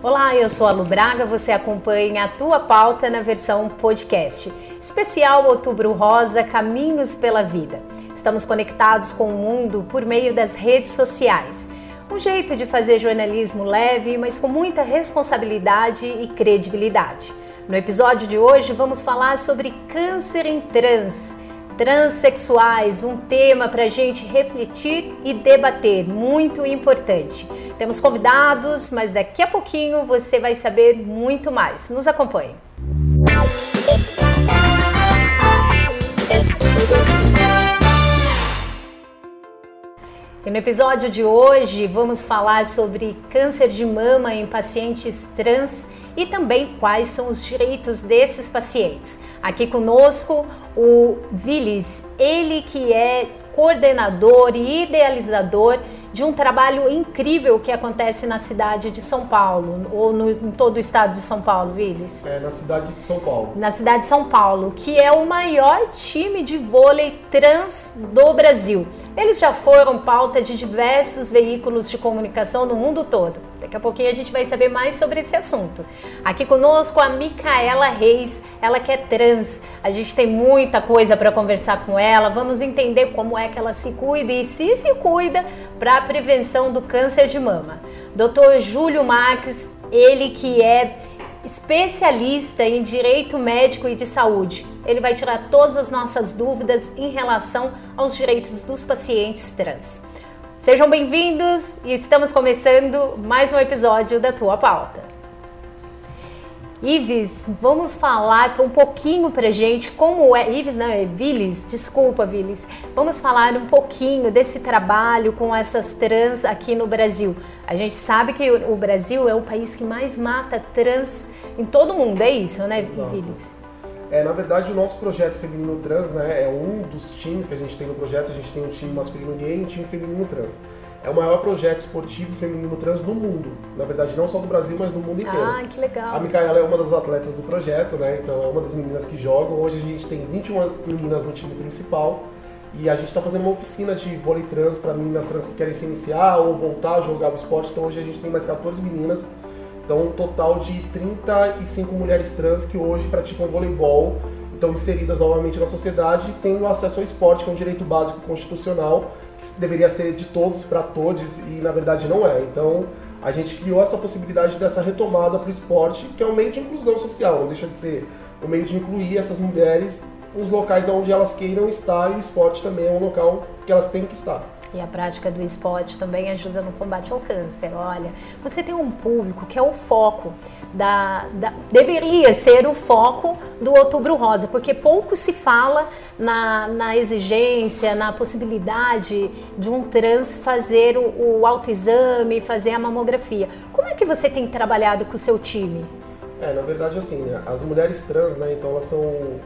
Olá, eu sou a Lu Braga, você acompanha a tua pauta na versão podcast. Especial Outubro Rosa Caminhos pela Vida. Estamos conectados com o mundo por meio das redes sociais. Um jeito de fazer jornalismo leve, mas com muita responsabilidade e credibilidade. No episódio de hoje vamos falar sobre câncer em trans Transsexuais, um tema para a gente refletir e debater, muito importante. Temos convidados, mas daqui a pouquinho você vai saber muito mais. Nos acompanhe. E no episódio de hoje vamos falar sobre câncer de mama em pacientes trans e também quais são os direitos desses pacientes. Aqui conosco o Vilis, ele que é coordenador e idealizador de um trabalho incrível que acontece na cidade de São Paulo, ou no, em todo o estado de São Paulo, Vilis? É, na cidade de São Paulo. Na cidade de São Paulo, que é o maior time de vôlei trans do Brasil. Eles já foram pauta de diversos veículos de comunicação no mundo todo. Daqui a pouquinho a gente vai saber mais sobre esse assunto. Aqui conosco a Micaela Reis, ela que é trans. A gente tem muita coisa para conversar com ela. Vamos entender como é que ela se cuida e se se cuida para a prevenção do câncer de mama. Dr. Júlio Marques, ele que é especialista em direito médico e de saúde. Ele vai tirar todas as nossas dúvidas em relação aos direitos dos pacientes trans. Sejam bem-vindos e estamos começando mais um episódio da Tua Pauta. Ives, vamos falar um pouquinho pra gente como é. Ives, não, é Vilis, desculpa, Vilis. Vamos falar um pouquinho desse trabalho com essas trans aqui no Brasil. A gente sabe que o Brasil é o país que mais mata trans em todo o mundo, é isso, né, Exato. Vilis? É, na verdade, o nosso projeto Feminino Trans né, é um dos times que a gente tem no projeto. A gente tem um time masculino gay e um time feminino trans é o maior projeto esportivo feminino trans do mundo. Na verdade, não só do Brasil, mas do mundo inteiro. Ah, que legal. A Micaela é uma das atletas do projeto, né? Então é uma das meninas que jogam. Hoje a gente tem 21 meninas no time principal. E a gente está fazendo uma oficina de vôlei trans para meninas trans que querem se iniciar ou voltar a jogar o esporte. Então hoje a gente tem mais 14 meninas. Então um total de 35 mulheres trans que hoje praticam voleibol estão inseridas novamente na sociedade, tendo acesso ao esporte, que é um direito básico constitucional que deveria ser de todos para todos e na verdade não é. Então a gente criou essa possibilidade dessa retomada para o esporte, que é um meio de inclusão social, não deixa de ser um meio de incluir essas mulheres nos locais onde elas queiram estar e o esporte também é um local que elas têm que estar. E a prática do esporte também ajuda no combate ao câncer. Olha, você tem um público que é o foco da, da, deveria ser o foco do Outubro Rosa, porque pouco se fala na, na exigência, na possibilidade de um trans fazer o, o autoexame, fazer a mamografia. Como é que você tem trabalhado com o seu time? É, na verdade, assim, as mulheres trans, né, então elas são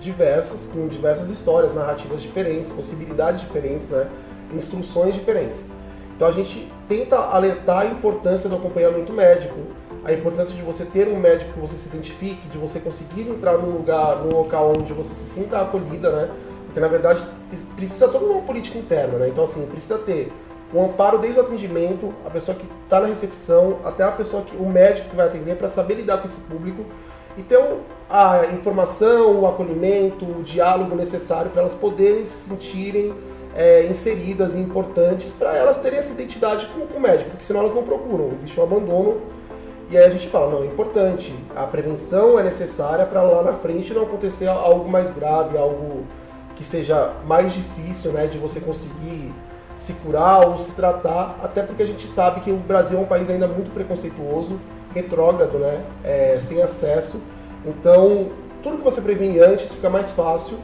diversas, com diversas histórias, narrativas diferentes, possibilidades diferentes, né? instruções diferentes. Então a gente tenta alertar a importância do acompanhamento médico, a importância de você ter um médico que você se identifique, de você conseguir entrar num lugar, num local onde você se sinta acolhida, né? Porque na verdade precisa toda uma política interna, né? Então assim, precisa ter um amparo desde o atendimento, a pessoa que está na recepção, até a pessoa que, o médico que vai atender para saber lidar com esse público e ter a informação, o acolhimento, o diálogo necessário para elas poderem se sentirem é, inseridas e importantes para elas terem essa identidade com, com o médico, porque senão elas não procuram, existe um abandono. E aí a gente fala, não, é importante, a prevenção é necessária para lá na frente não acontecer algo mais grave, algo que seja mais difícil né, de você conseguir se curar ou se tratar, até porque a gente sabe que o Brasil é um país ainda muito preconceituoso, retrógrado, né, é, sem acesso. Então, tudo que você previne antes fica mais fácil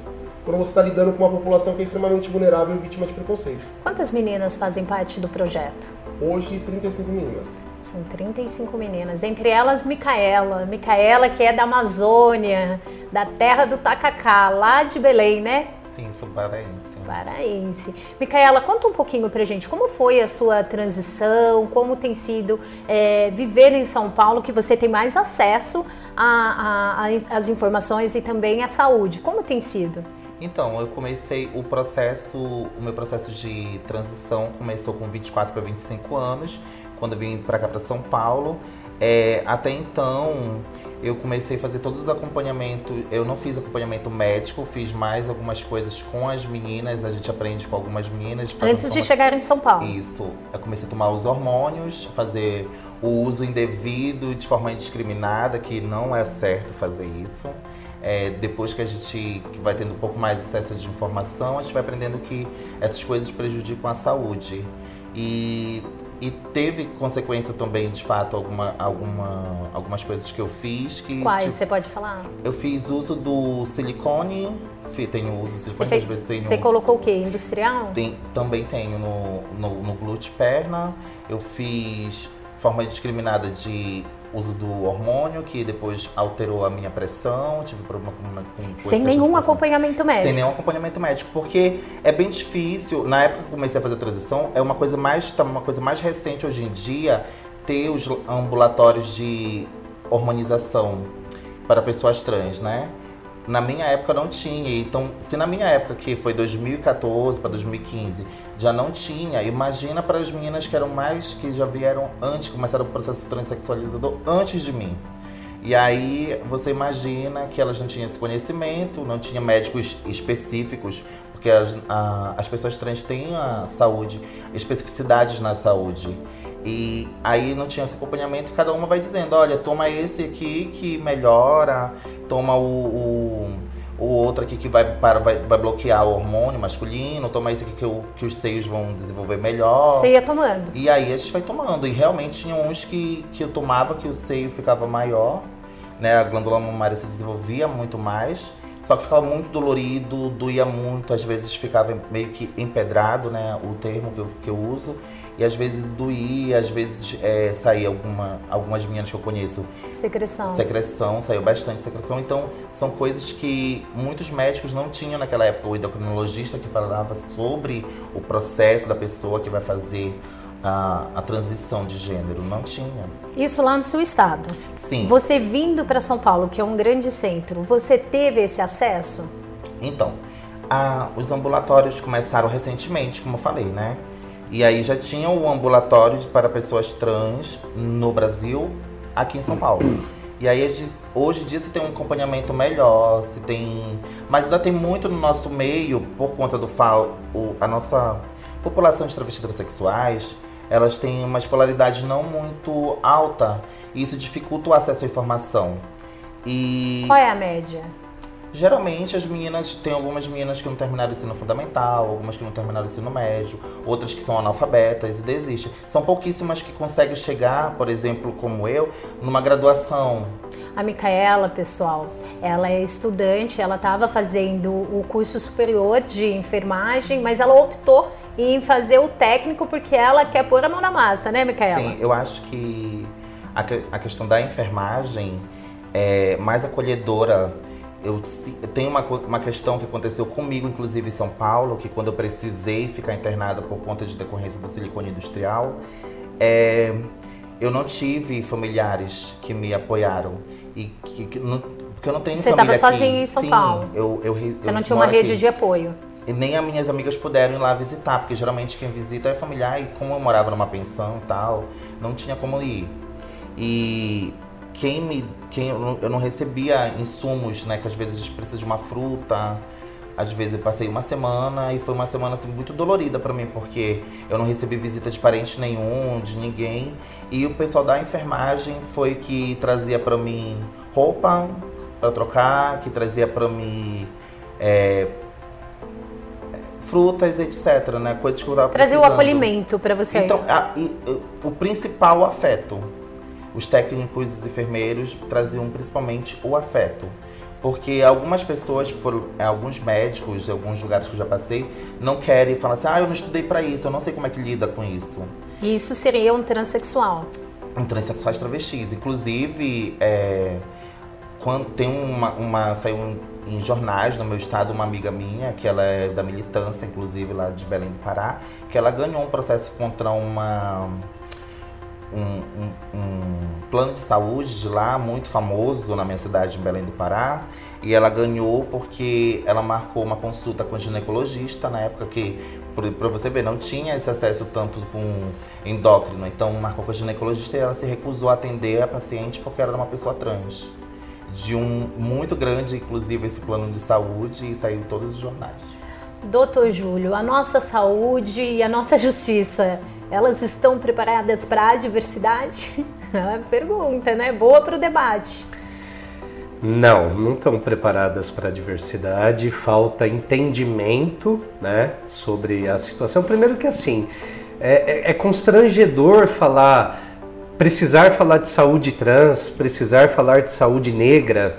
quando você está lidando com uma população que é extremamente vulnerável e vítima de preconceito. Quantas meninas fazem parte do projeto? Hoje, 35 meninas. São 35 meninas, entre elas Micaela. Micaela, que é da Amazônia, da terra do Tacacá, lá de Belém, né? Sim, sou paraense. Paraense. Micaela, conta um pouquinho pra gente como foi a sua transição, como tem sido é, viver em São Paulo, que você tem mais acesso às informações e também à saúde. Como tem sido? Então, eu comecei o processo, o meu processo de transição começou com 24 para 25 anos, quando eu vim para cá para São Paulo. É, até então, eu comecei a fazer todos os acompanhamentos. Eu não fiz acompanhamento médico, fiz mais algumas coisas com as meninas. A gente aprende com algumas meninas. Antes de chegar em São Paulo. Isso. Eu comecei a tomar os hormônios, fazer o uso indevido de forma indiscriminada, que não é certo fazer isso. É, depois que a gente que vai tendo um pouco mais acesso de informação, a gente vai aprendendo que essas coisas prejudicam a saúde. E e teve consequência também, de fato, alguma, alguma, algumas coisas que eu fiz. Que, Quais tipo, você pode falar? Eu fiz uso do silicone, tenho uso de silicone, você, fez, tenho, você colocou o quê? Industrial? Tem, também tenho no, no, no glúteo perna. Eu fiz forma discriminada de uso do hormônio, que depois alterou a minha pressão, tive problema com, com Sem nenhum acompanhamento médico. Sem nenhum acompanhamento médico, porque é bem difícil. Na época que eu comecei a fazer a transição, é uma coisa mais, tá uma coisa mais recente hoje em dia ter os ambulatórios de hormonização para pessoas trans, né? Na minha época não tinha. Então, se na minha época, que foi 2014 para 2015, já não tinha, imagina para as meninas que eram mais, que já vieram antes, começaram o processo transexualizador antes de mim. E aí você imagina que elas não tinham esse conhecimento, não tinha médicos específicos, porque as, a, as pessoas trans têm a saúde, especificidades na saúde. E aí não tinha esse acompanhamento, cada uma vai dizendo, olha, toma esse aqui que melhora, toma o, o, o outro aqui que vai, para, vai, vai bloquear o hormônio masculino, toma esse aqui que, o, que os seios vão desenvolver melhor. Você ia tomando. E aí a gente vai tomando. E realmente tinha uns que, que eu tomava que o seio ficava maior, né? A glândula mamária se desenvolvia muito mais. Só que ficava muito dolorido, doía muito, às vezes ficava meio que empedrado, né? O termo que eu, que eu uso e às vezes doía, às vezes é, saía alguma, algumas meninas que eu conheço. Secreção. Secreção, saiu bastante secreção. Então, são coisas que muitos médicos não tinham naquela época. O endocrinologista que falava sobre o processo da pessoa que vai fazer a, a, transição de gênero. Não tinha. Isso lá no seu estado? Sim. Você vindo para São Paulo, que é um grande centro, você teve esse acesso? Então, a, os ambulatórios começaram recentemente, como eu falei, né? E aí já tinha o ambulatório para pessoas trans no Brasil, aqui em São Paulo. E aí hoje em dia se tem um acompanhamento melhor, se tem. Mas ainda tem muito no nosso meio, por conta do FAO, a nossa população de travestis transexuais, elas têm uma escolaridade não muito alta e isso dificulta o acesso à informação. E... Qual é a média? Geralmente as meninas, tem algumas meninas que não terminaram o ensino fundamental, algumas que não terminaram o ensino médio, outras que são analfabetas e desistem. São pouquíssimas que conseguem chegar, por exemplo, como eu, numa graduação. A Micaela, pessoal, ela é estudante, ela estava fazendo o curso superior de enfermagem, mas ela optou em fazer o técnico porque ela quer pôr a mão na massa, né, Micaela? Sim, eu acho que a, a questão da enfermagem é mais acolhedora eu, tenho uma, uma questão que aconteceu comigo, inclusive em São Paulo, que quando eu precisei ficar internada por conta de decorrência do silicone industrial, é, eu não tive familiares que me apoiaram. E que, que não, porque eu não tenho Você estava sozinho em São Sim, Paulo? Eu, eu, Você eu não tinha uma rede aqui. de apoio? E nem as minhas amigas puderam ir lá visitar, porque geralmente quem visita é familiar e como eu morava numa pensão e tal, não tinha como ir. E quem me. Quem, eu não recebia insumos, né? Que às vezes a gente precisa de uma fruta. Às vezes eu passei uma semana e foi uma semana assim, muito dolorida para mim, porque eu não recebi visita de parente nenhum, de ninguém. E o pessoal da enfermagem foi que trazia para mim roupa para trocar, que trazia para mim é, frutas, etc, né? Coisas que eu tava Trazia o acolhimento para você. Então, a, e, o principal afeto os técnicos e os enfermeiros traziam principalmente o afeto. Porque algumas pessoas, por alguns médicos, em alguns lugares que eu já passei, não querem falar assim: ah, eu não estudei para isso, eu não sei como é que lida com isso. Isso seria um transexual? Um transexuais travestis. Inclusive, é, quando tem uma, uma saiu em jornais no meu estado uma amiga minha que ela é da militância inclusive lá de Belém do Pará que ela ganhou um processo contra uma um, um, plano de saúde de lá muito famoso na minha cidade, em Belém do Pará. E ela ganhou porque ela marcou uma consulta com ginecologista na época que Para você ver, não tinha esse acesso tanto com endócrino. Então, marcou com a ginecologista e ela se recusou a atender a paciente porque era uma pessoa trans. De um muito grande, inclusive, esse plano de saúde e saiu em todos os jornais. Doutor Júlio, a nossa saúde e a nossa justiça, elas estão preparadas para a diversidade? É uma pergunta, né? Boa para o debate. Não, não estão preparadas para a diversidade, falta entendimento né, sobre a situação. Primeiro que assim, é, é, é constrangedor falar, precisar falar de saúde trans, precisar falar de saúde negra,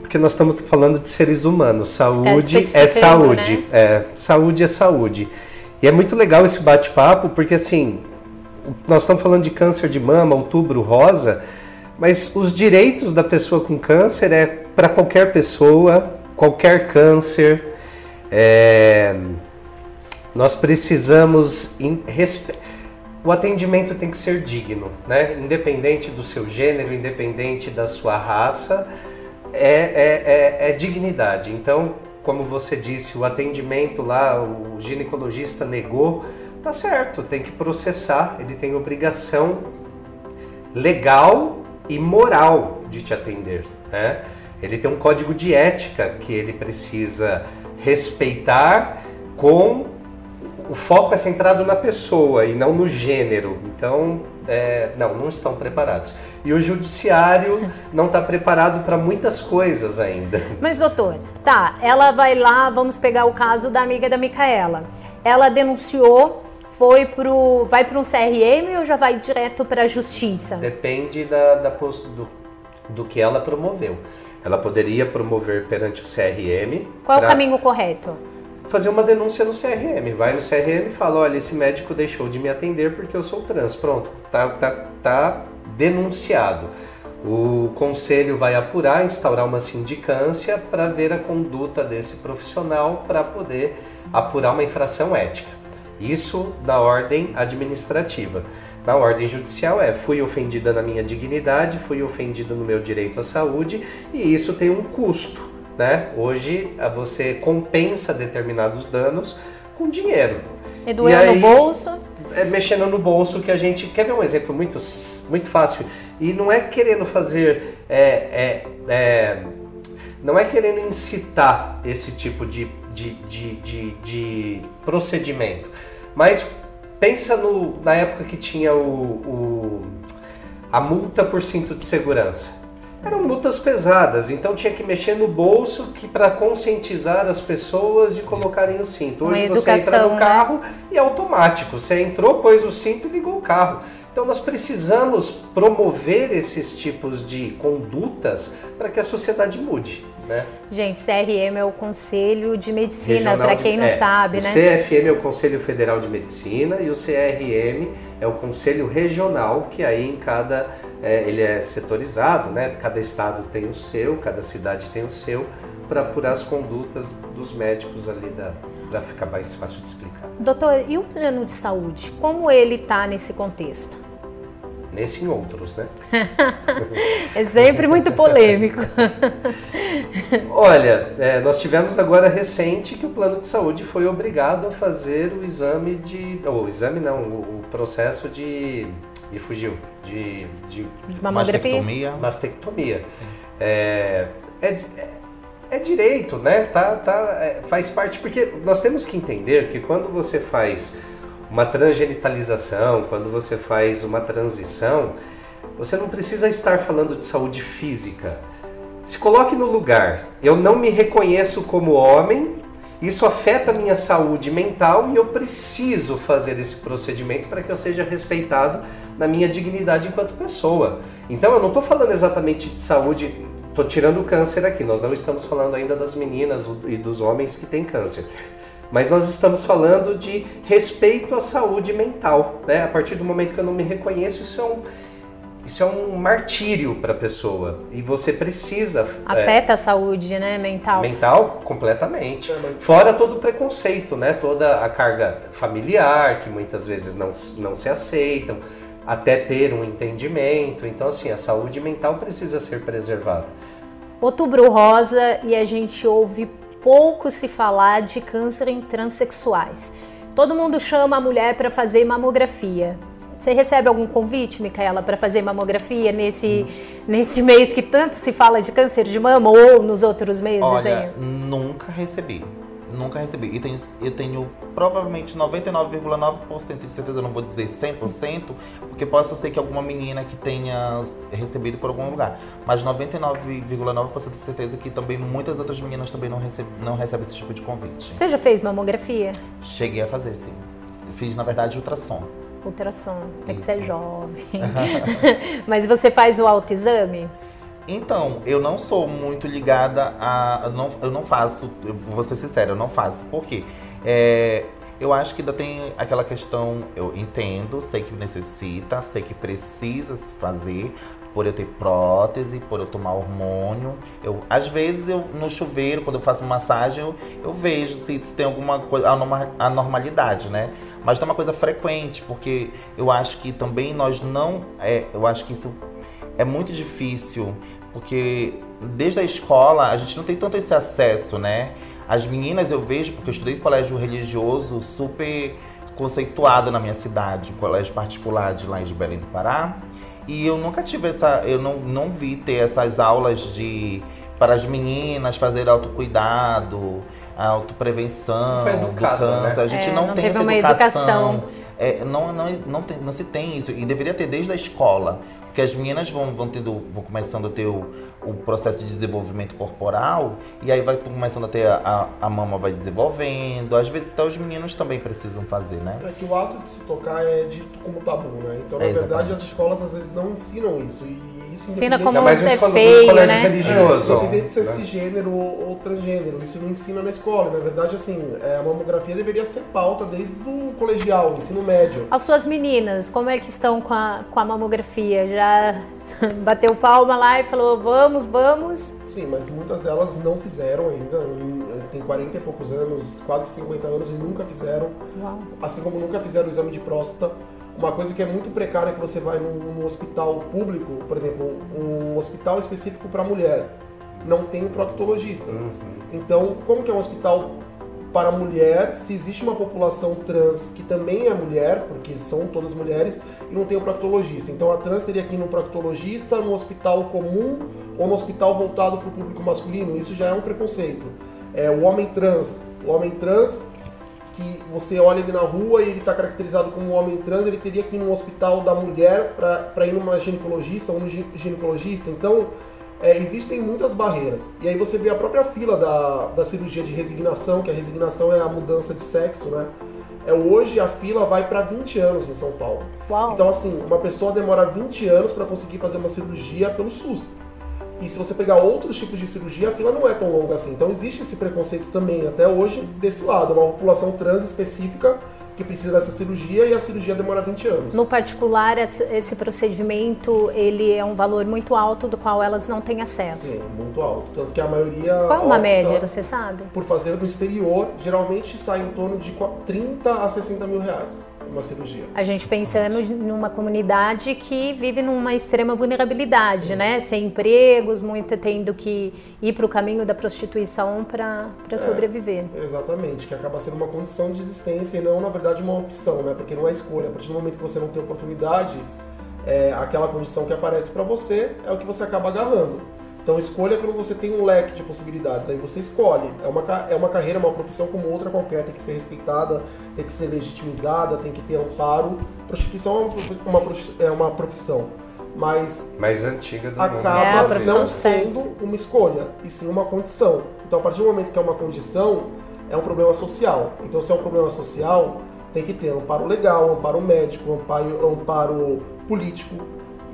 porque nós estamos falando de seres humanos. Saúde é saúde. Né? É, saúde é saúde. E é muito legal esse bate-papo, porque assim, nós estamos falando de câncer de mama, outubro rosa, mas os direitos da pessoa com câncer é para qualquer pessoa, qualquer câncer. É, nós precisamos. O atendimento tem que ser digno, né? independente do seu gênero, independente da sua raça, é, é, é, é dignidade. Então, como você disse, o atendimento lá, o ginecologista negou, tá certo, tem que processar, ele tem obrigação legal e moral de te atender, né? Ele tem um código de ética que ele precisa respeitar com o foco é centrado na pessoa e não no gênero. Então, é, não, não estão preparados. E o judiciário não está preparado para muitas coisas ainda. Mas, doutor, tá, ela vai lá, vamos pegar o caso da amiga da Micaela. Ela denunciou foi pro, vai para um CRM ou já vai direto para a justiça? Depende da, da do, do que ela promoveu. Ela poderia promover perante o CRM. Qual é o caminho correto? Fazer uma denúncia no CRM. Vai no CRM e fala: olha, esse médico deixou de me atender porque eu sou trans. Pronto, tá, tá, tá denunciado. O conselho vai apurar, instaurar uma sindicância para ver a conduta desse profissional para poder apurar uma infração ética. Isso na ordem administrativa. Na ordem judicial é fui ofendida na minha dignidade, fui ofendida no meu direito à saúde e isso tem um custo, né? Hoje você compensa determinados danos com dinheiro. E doeu no bolso? É mexendo no bolso que a gente quer ver um exemplo muito muito fácil e não é querendo fazer é, é, é não é querendo incitar esse tipo de de, de, de, de procedimento. Mas pensa no, na época que tinha o, o, a multa por cinto de segurança. Eram multas pesadas, então tinha que mexer no bolso que para conscientizar as pessoas de colocarem o cinto. Hoje você entra no né? carro né? e é automático. Você entrou, pôs o cinto e ligou o carro. Então nós precisamos promover esses tipos de condutas para que a sociedade mude. Né? Gente, CRM é o Conselho de Medicina, para quem não é, sabe, o né? O CFM é o Conselho Federal de Medicina e o CRM é o Conselho Regional, que aí em cada. É, ele é setorizado, né? Cada estado tem o seu, cada cidade tem o seu, para apurar as condutas dos médicos ali da, para ficar mais fácil de explicar. Doutor, e o plano de saúde? Como ele está nesse contexto? Nesse em outros, né? é sempre muito polêmico. Olha, é, nós tivemos agora recente que o plano de saúde foi obrigado a fazer o exame de. Ou o exame não, o, processo de. Me fugiu. De. de mastectomia. Mastectomia. É, é, é, direito, né? Tá, tá, é, faz parte, porque nós temos que entender que quando você faz uma transgenitalização, quando você faz uma transição, você não precisa estar falando de saúde física. Se coloque no lugar. Eu não me reconheço como homem, isso afeta a minha saúde mental e eu preciso fazer esse procedimento para que eu seja respeitado na minha dignidade enquanto pessoa. Então eu não estou falando exatamente de saúde, estou tirando o câncer aqui, nós não estamos falando ainda das meninas e dos homens que têm câncer. Mas nós estamos falando de respeito à saúde mental. Né? A partir do momento que eu não me reconheço, isso é um, isso é um martírio para a pessoa. E você precisa. É, Afeta é, a saúde né, mental. Mental, completamente. Fora todo o preconceito, né? toda a carga familiar, que muitas vezes não, não se aceitam, até ter um entendimento. Então, assim, a saúde mental precisa ser preservada. Outubro Rosa e a gente ouve pouco se falar de câncer em transexuais. todo mundo chama a mulher para fazer mamografia. Você recebe algum convite, Micaela, para fazer mamografia nesse, nesse mês que tanto se fala de câncer de mama ou nos outros meses Olha, nunca recebi. Nunca recebi. E tenho, eu tenho provavelmente 99,9% de certeza, eu não vou dizer 100%, porque possa ser que alguma menina que tenha recebido por algum lugar. Mas 99,9% de certeza que também muitas outras meninas também não, receb, não recebem esse tipo de convite. Você já fez mamografia? Cheguei a fazer, sim. Fiz, na verdade, ultrassom. Ultrassom. É que você é jovem. Mas você faz o autoexame? Então, eu não sou muito ligada a. Eu não, eu não faço, eu vou ser sincera, eu não faço. Por quê? É, eu acho que ainda tem aquela questão, eu entendo, sei que necessita, sei que precisa se fazer, por eu ter prótese, por eu tomar hormônio. Eu, às vezes, eu no chuveiro, quando eu faço massagem, eu, eu vejo se, se tem alguma coisa, anormalidade, né? Mas não é uma coisa frequente, porque eu acho que também nós não. É, eu acho que isso é muito difícil porque desde a escola a gente não tem tanto esse acesso, né? As meninas eu vejo, porque eu estudei colégio religioso super conceituado na minha cidade, colégio particular de lá de Belém do Pará, e eu nunca tive essa, eu não, não vi ter essas aulas de para as meninas fazer autocuidado, autoprevenção do câncer. Né? A gente é, não, não tem essa educação. educação. É, não, não, não, tem, não se tem isso. E deveria ter desde a escola. Porque as meninas vão, vão, tendo, vão começando a ter o, o processo de desenvolvimento corporal e aí vai começando a ter a, a, a mama vai desenvolvendo. Às vezes até os meninos também precisam fazer, né? É que o ato de se tocar é dito como tabu, né? Então, na é, verdade, as escolas às vezes não ensinam isso. E isso ensina como é feio, né? religioso. É, independente de ser né? cisgênero ou transgênero, isso não ensina na escola. Na verdade, assim, é, a mamografia deveria ser pauta desde o colegial, ensino médio. As suas meninas, como é que estão com a, com a mamografia? Já bateu palma lá e falou, vamos, vamos? Sim, mas muitas delas não fizeram ainda. Tem 40 e poucos anos, quase 50 anos e nunca fizeram. Uau. Assim como nunca fizeram o exame de próstata uma coisa que é muito precária que você vai num, num hospital público, por exemplo, um hospital específico para mulher, não tem um proctologista. Uhum. Então, como que é um hospital para mulher, se existe uma população trans que também é mulher, porque são todas mulheres, e não tem um proctologista. Então a trans teria que ir no proctologista, no hospital comum ou no hospital voltado para o público masculino. Isso já é um preconceito. É, o homem trans, o homem trans que você olha ele na rua e ele está caracterizado como um homem trans, ele teria que ir num hospital da mulher para ir numa ginecologista ou no ginecologista. Então, é, existem muitas barreiras. E aí você vê a própria fila da, da cirurgia de resignação, que a resignação é a mudança de sexo, né? É, hoje a fila vai para 20 anos em São Paulo. Uau. Então, assim, uma pessoa demora 20 anos para conseguir fazer uma cirurgia pelo SUS. E se você pegar outros tipos de cirurgia, a fila não é tão longa assim. Então existe esse preconceito também, até hoje, desse lado. Uma população trans específica que precisa dessa cirurgia e a cirurgia demora 20 anos. No particular, esse procedimento ele é um valor muito alto do qual elas não têm acesso. Sim, muito alto. Tanto que a maioria. Qual uma média, você sabe? Por fazer no exterior, geralmente sai em torno de 30 a 60 mil reais uma cirurgia. A gente pensando numa comunidade que vive numa extrema vulnerabilidade, Sim. né? Sem empregos, muita tendo que ir para o caminho da prostituição para é, sobreviver. Exatamente, que acaba sendo uma condição de existência e não, na verdade, uma opção, né? Porque não é escolha. A partir do momento que você não tem oportunidade, é, aquela condição que aparece para você é o que você acaba agarrando. Então escolha quando você tem um leque de possibilidades, aí você escolhe. É uma, é uma carreira, uma profissão como outra qualquer, tem que ser respeitada, tem que ser legitimizada, tem que ter amparo. Prostituição é uma, é uma profissão, mas mais antiga do acaba mundo. É, não sendo uma escolha, e sim uma condição. Então a partir do momento que é uma condição, é um problema social. Então se é um problema social, tem que ter amparo legal, amparo médico, amparo, amparo político,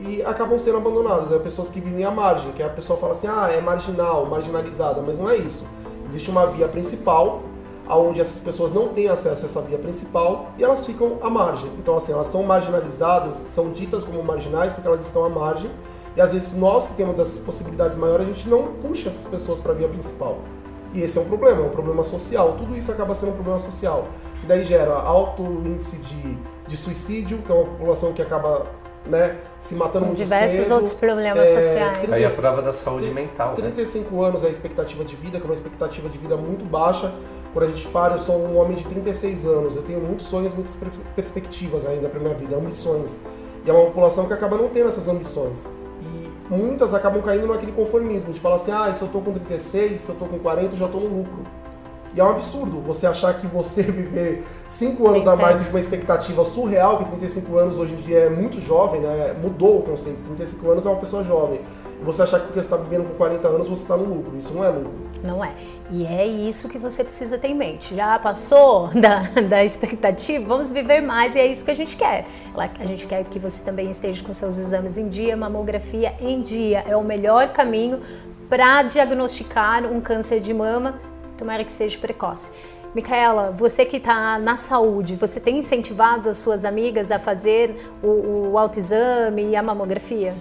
e acabam sendo abandonadas. É pessoas que vivem à margem, que a pessoa fala assim, ah, é marginal, marginalizada, mas não é isso. Existe uma via principal, onde essas pessoas não têm acesso a essa via principal e elas ficam à margem. Então, assim, elas são marginalizadas, são ditas como marginais porque elas estão à margem e às vezes nós que temos essas possibilidades maiores, a gente não puxa essas pessoas para a via principal. E esse é um problema, é um problema social. Tudo isso acaba sendo um problema social. E daí gera alto índice de, de suicídio, que é uma população que acaba né, se matando muito diversos cedo. outros problemas é, sociais. 30, Aí a prova da saúde 30, mental. 35 né? anos é a expectativa de vida, que é uma expectativa de vida muito baixa. quando a gente para, eu sou um homem de 36 anos, eu tenho muitos sonhos, muitas perspectivas ainda para minha vida, ambições. E é uma população que acaba não tendo essas ambições. E muitas acabam caindo naquele conformismo, de falar assim, ah, se eu tô com 36, se eu tô com 40, eu já tô no lucro. E é um absurdo você achar que você viver 5 anos a mais que uma expectativa surreal, que 35 anos hoje em dia é muito jovem, né? Mudou o conceito. 35 anos é uma pessoa jovem. E você achar que porque você está vivendo com 40 anos você está no lucro. Isso não é lucro. Não é. E é isso que você precisa ter em mente. Já passou da, da expectativa? Vamos viver mais e é isso que a gente quer. A gente quer que você também esteja com seus exames em dia, mamografia em dia. É o melhor caminho para diagnosticar um câncer de mama tomara que seja precoce. Micaela, você que está na saúde, você tem incentivado as suas amigas a fazer o, o autoexame e a mamografia?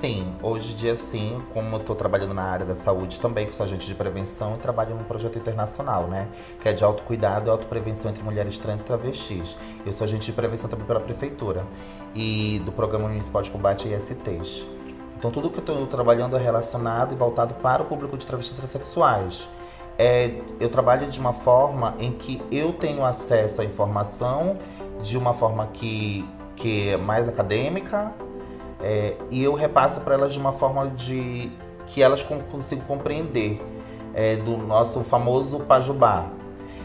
Sim, hoje em dia sim, como eu estou trabalhando na área da saúde também, que sou agente de prevenção, eu trabalho num projeto internacional, né? Que é de autocuidado e autoprevenção entre mulheres trans e travestis. Eu sou agente de prevenção também pela prefeitura e do Programa Municipal de Combate a ISTs. Então tudo que eu estou trabalhando é relacionado e voltado para o público de travestis transexuais é, eu trabalho de uma forma em que eu tenho acesso à informação de uma forma que, que é mais acadêmica é, e eu repasso para elas de uma forma de que elas consigam compreender é, do nosso famoso pajubá.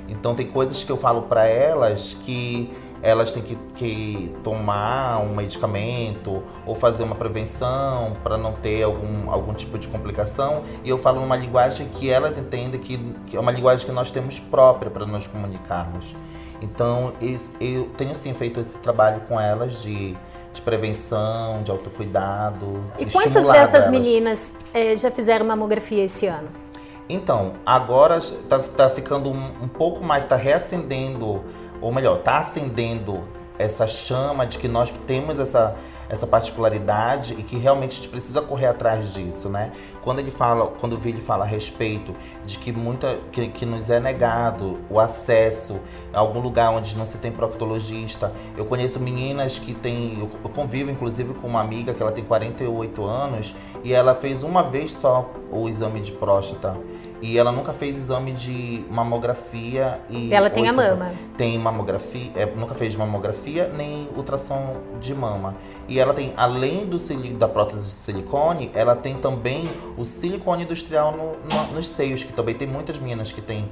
Então tem coisas que eu falo para elas que elas têm que, que, tomar um medicamento ou fazer uma prevenção para não ter algum, algum tipo de complicação. E eu falo numa linguagem que elas entendem que, que é uma linguagem que nós temos própria para nos comunicarmos. Então eu tenho sim feito esse trabalho com elas de, de prevenção, de autocuidado. E quantas dessas elas. meninas eh, já fizeram mamografia esse ano? Então, agora está tá ficando um, um pouco mais, está reacendendo ou melhor, está acendendo essa chama de que nós temos essa, essa particularidade e que realmente a gente precisa correr atrás disso, né? Quando ele fala, quando o Vili fala a respeito de que muita que, que nos é negado o acesso a algum lugar onde não se tem proctologista. Eu conheço meninas que têm, eu convivo inclusive com uma amiga que ela tem 48 anos e ela fez uma vez só o exame de próstata. E ela nunca fez exame de mamografia e. Ela tem a mama. Tem mamografia, é, nunca fez mamografia nem ultrassom de mama. E ela tem, além do da prótese de silicone, ela tem também o silicone industrial no, no, nos seios, que também tem muitas meninas que tem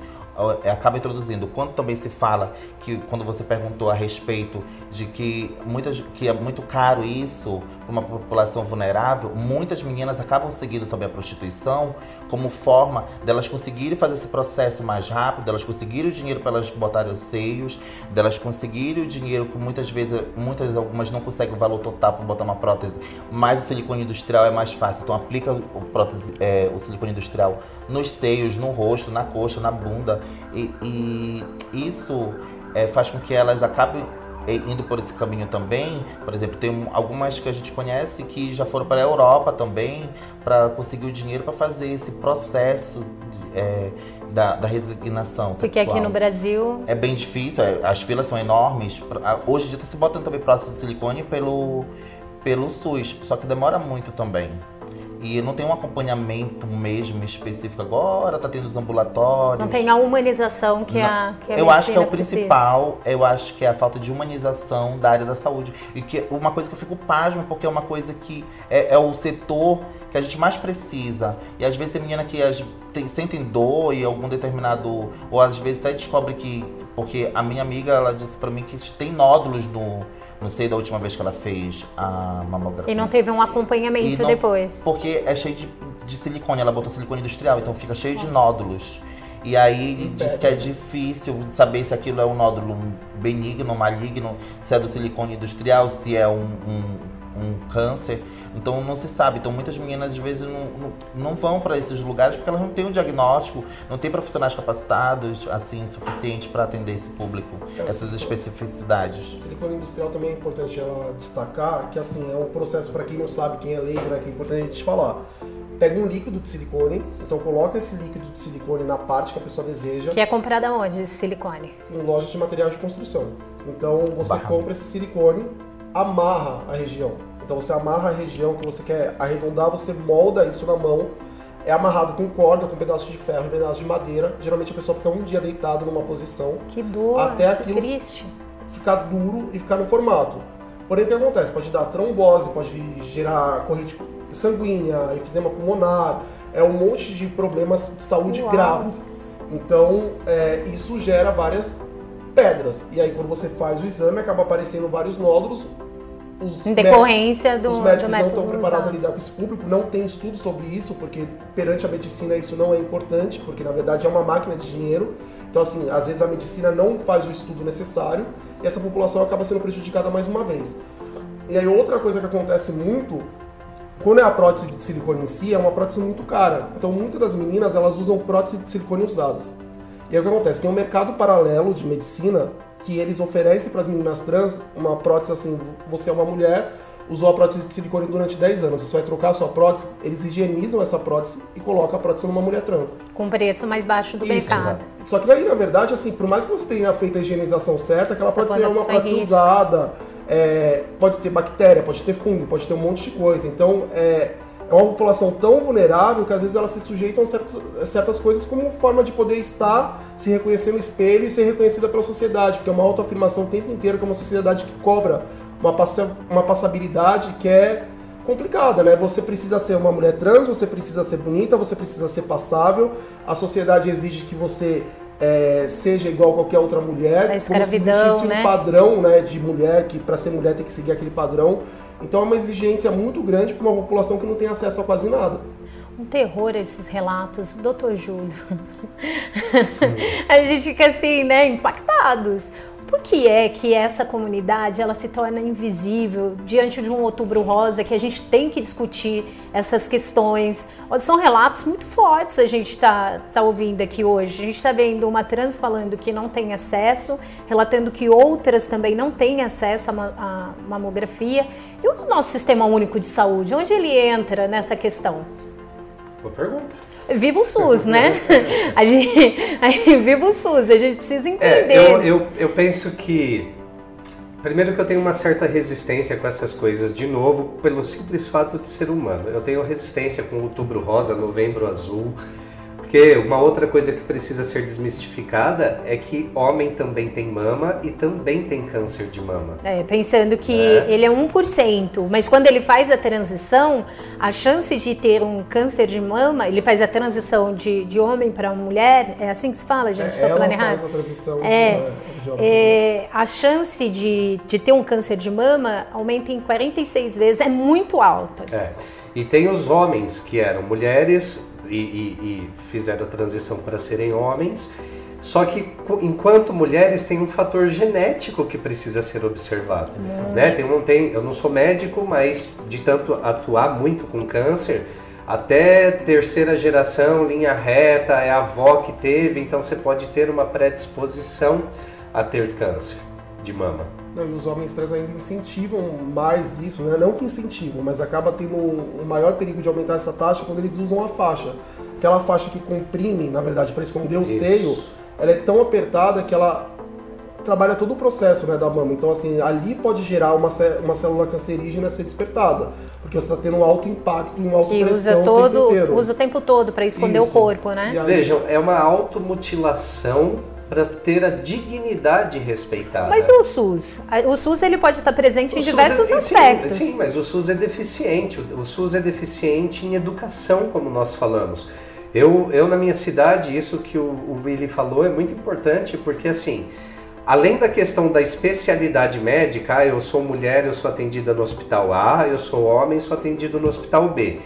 é, acaba introduzindo. Quando também se fala que quando você perguntou a respeito de que muitas que é muito caro isso para uma população vulnerável, muitas meninas acabam seguindo também a prostituição como forma delas conseguirem fazer esse processo mais rápido, delas conseguirem o dinheiro para elas botarem os seios, delas conseguirem o dinheiro que muitas vezes, muitas algumas não conseguem o valor total para botar uma prótese, mas o silicone industrial é mais fácil. Então aplica o, prótese, é, o silicone industrial nos seios, no rosto, na coxa, na bunda. E, e isso é, faz com que elas acabem indo por esse caminho também. Por exemplo, tem algumas que a gente conhece que já foram para a Europa também para conseguir o dinheiro para fazer esse processo é, da, da, resignação. Porque aqui no Brasil. É bem difícil, é, as filas são enormes. Hoje em dia está se botando também prótese de silicone pelo, pelo SUS, só que demora muito também e não tem um acompanhamento mesmo específico agora, tá tendo os ambulatórios. Não tem a humanização que, a, que a Eu acho que é o principal, eu acho que é a falta de humanização da área da saúde. E que uma coisa que eu fico pasmo, porque é uma coisa que é, é o setor que a gente mais precisa. E às vezes tem menina que as, tem, sentem dor e algum determinado. Ou às vezes até descobre que. Porque a minha amiga, ela disse para mim que tem nódulos no não sei da última vez que ela fez a mamografia. E não teve um acompanhamento não, depois. Porque é cheio de, de silicone, ela botou silicone industrial, então fica cheio de nódulos. E aí diz que é difícil saber se aquilo é um nódulo benigno, maligno, se é do silicone industrial, se é um, um, um câncer. Então não se sabe. Então muitas meninas às vezes não, não, não vão para esses lugares porque elas não têm um diagnóstico, não têm profissionais capacitados assim suficiente para atender esse público, é, essas especificidades. O silicone industrial também é importante ela destacar que assim é um processo para quem não sabe, quem é leigo, né, que é importante a gente falar pega um líquido de silicone, então coloca esse líquido de silicone na parte que a pessoa deseja. Que é comprado aonde esse silicone? Em lojas de materiais de construção. Então você Barra. compra esse silicone, amarra a região. Então você amarra a região que você quer arredondar, você molda isso na mão. é amarrado com corda, com pedaço de ferro e pedaço de madeira. Geralmente a pessoa fica um dia deitado numa posição Que dor, Até que aquilo- triste. ficar duro e ficar no formato. Porém, o que acontece? Pode dar trombose, pode gerar corrente sanguínea, efizema pulmonar, é um monte de problemas de saúde Uau. graves. Então, é, isso gera várias pedras. E aí, quando você faz o exame, acaba aparecendo vários nódulos. Os Em médicos- decorrência do, os do médicos não método estão preparados a lidar com esse público, não tem estudo sobre isso, porque perante a medicina isso não é importante, porque na verdade é uma máquina de dinheiro. Então, assim, às vezes a medicina não faz o estudo necessário e essa população acaba sendo prejudicada mais uma vez. E aí, outra coisa que acontece muito, quando é a prótese de silicone em si, é uma prótese muito cara. Então, muitas das meninas elas usam prótese de silicone usadas. E aí o que acontece? Tem um mercado paralelo de medicina que eles oferecem para as meninas trans uma prótese assim, você é uma mulher, usou a prótese de silicone durante 10 anos, você vai trocar a sua prótese, eles higienizam essa prótese e colocam a prótese numa mulher trans. Com preço mais baixo do Isso, mercado. Só que aí, na verdade, assim, por mais que você tenha feito a higienização certa, aquela pode ser pondo uma prótese risco. usada, é, pode ter bactéria, pode ter fungo, pode ter um monte de coisa. Então, é, é uma população tão vulnerável que às vezes elas se sujeitam a certos- a certas coisas como forma de poder estar, se reconhecer no espelho e ser reconhecida pela sociedade, porque é uma autoafirmação o tempo inteiro que é uma sociedade que cobra uma, passa, uma passabilidade que é complicada, né? Você precisa ser uma mulher trans, você precisa ser bonita, você precisa ser passável. A sociedade exige que você é, seja igual a qualquer outra mulher. A como se escravidão, existisse né? um padrão, né, de mulher que para ser mulher tem que seguir aquele padrão. Então é uma exigência muito grande para uma população que não tem acesso a quase nada. Um terror esses relatos, doutor Júlio. a gente fica assim, né, impactados. Por que é que essa comunidade ela se torna invisível diante de um outubro rosa que a gente tem que discutir essas questões? São relatos muito fortes a gente está tá ouvindo aqui hoje. A gente está vendo uma trans falando que não tem acesso, relatando que outras também não têm acesso à ma- à mamografia. E o nosso sistema único de saúde, onde ele entra nessa questão? Boa pergunta. Viva o SUS, né? A gente, a gente- viva o SUS, a gente precisa entender. É, eu, eu, eu penso que. Primeiro que eu tenho uma certa resistência com essas coisas, de novo, pelo simples fato de ser humano. Eu tenho resistência com outubro rosa, novembro azul. Porque uma outra coisa que precisa ser desmistificada é que homem também tem mama e também tem câncer de mama. É, pensando que É. ele é 1%, mas quando ele faz a transição, a chance de ter um câncer de mama, ele faz a transição de, de homem para mulher, é assim que se fala, gente? Estou Ela falando faz errado? a transição É, né, de homem É, a chance de, de ter um câncer de mama aumenta em 46 vezes, é muito alta. É. E tem os homens que eram mulheres e, e- e fizeram a transição para serem homens. Só que enquanto mulheres tem um fator genético que precisa ser observado, né? Tem, um, tem, eu não sou médico, mas de tanto atuar muito com câncer, até terceira geração, linha reta, é a avó que teve, então você pode ter uma predisposição a ter câncer de mama. Não, e os homens trans ainda incentivam mais isso, né? Não que incentivam, mas acaba tendo um, um maior perigo de aumentar essa taxa quando eles usam a faixa. Aquela faixa que comprime, na verdade, para esconder o Isso. seio, ela é tão apertada que ela trabalha todo o processo né, da mama. Então, assim, ali pode gerar uma, uma célula cancerígena ser despertada, porque você está tendo um alto impacto e uma alta Que pressão usa o todo, tempo inteiro. usa o tempo todo para esconder o Isso. corpo, né? E aí- Vejam, é uma automutilação para ter a dignidade respeitada. Mas e o SUS? O SUS ele pode estar presente O em SUS diversos é- sim, aspectos. Sim, mas o SUS é deficiente. O SUS é deficiente em educação, como nós falamos. Eu, eu na minha cidade, isso que o, o Willi falou é muito importante, porque assim, além da questão da especialidade médica, ah, eu sou mulher, eu sou atendida no hospital A, eu sou homem, sou atendido no hospital B.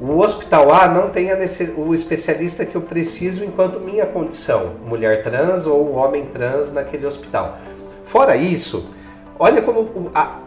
O hospital A não tem o especialista que eu preciso enquanto minha condição, mulher trans ou homem trans naquele hospital. Fora isso, olha como a,